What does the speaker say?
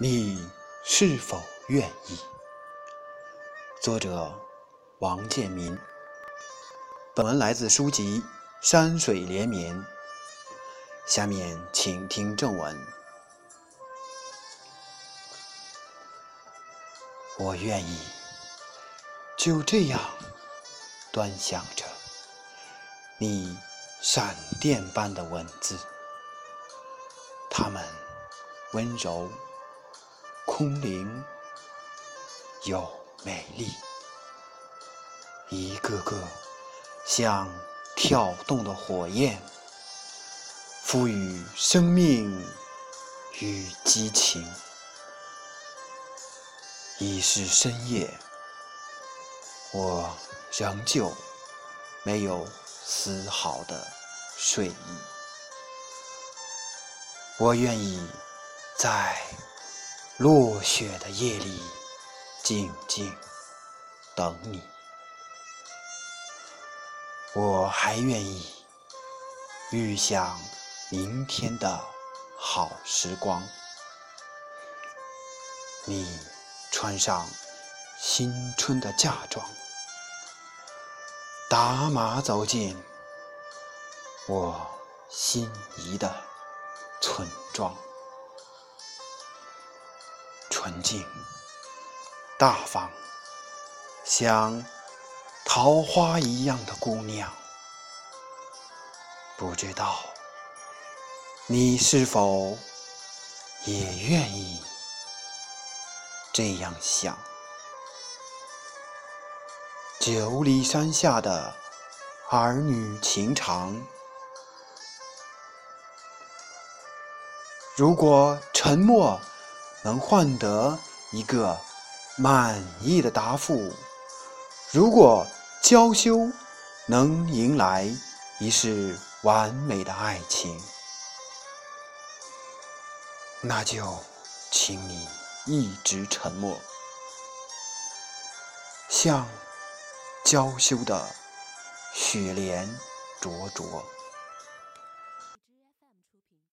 你是否愿意？作者：王建民。本文来自书籍《山水连绵》。下面请听正文。我愿意就这样端详着你闪电般的文字，它们温柔。空灵又美丽，一个个像跳动的火焰，赋予生命与激情。已是深夜，我仍旧没有丝毫的睡意。我愿意在。落雪的夜里，静静等你。我还愿意预想明天的好时光。你穿上新春的嫁妆，打马走进我心仪的村庄。纯净、大方，像桃花一样的姑娘，不知道你是否也愿意这样想？九里山下的儿女情长，如果沉默。能换得一个满意的答复。如果娇羞能迎来一世完美的爱情，那就请你一直沉默，像娇羞的雪莲灼灼。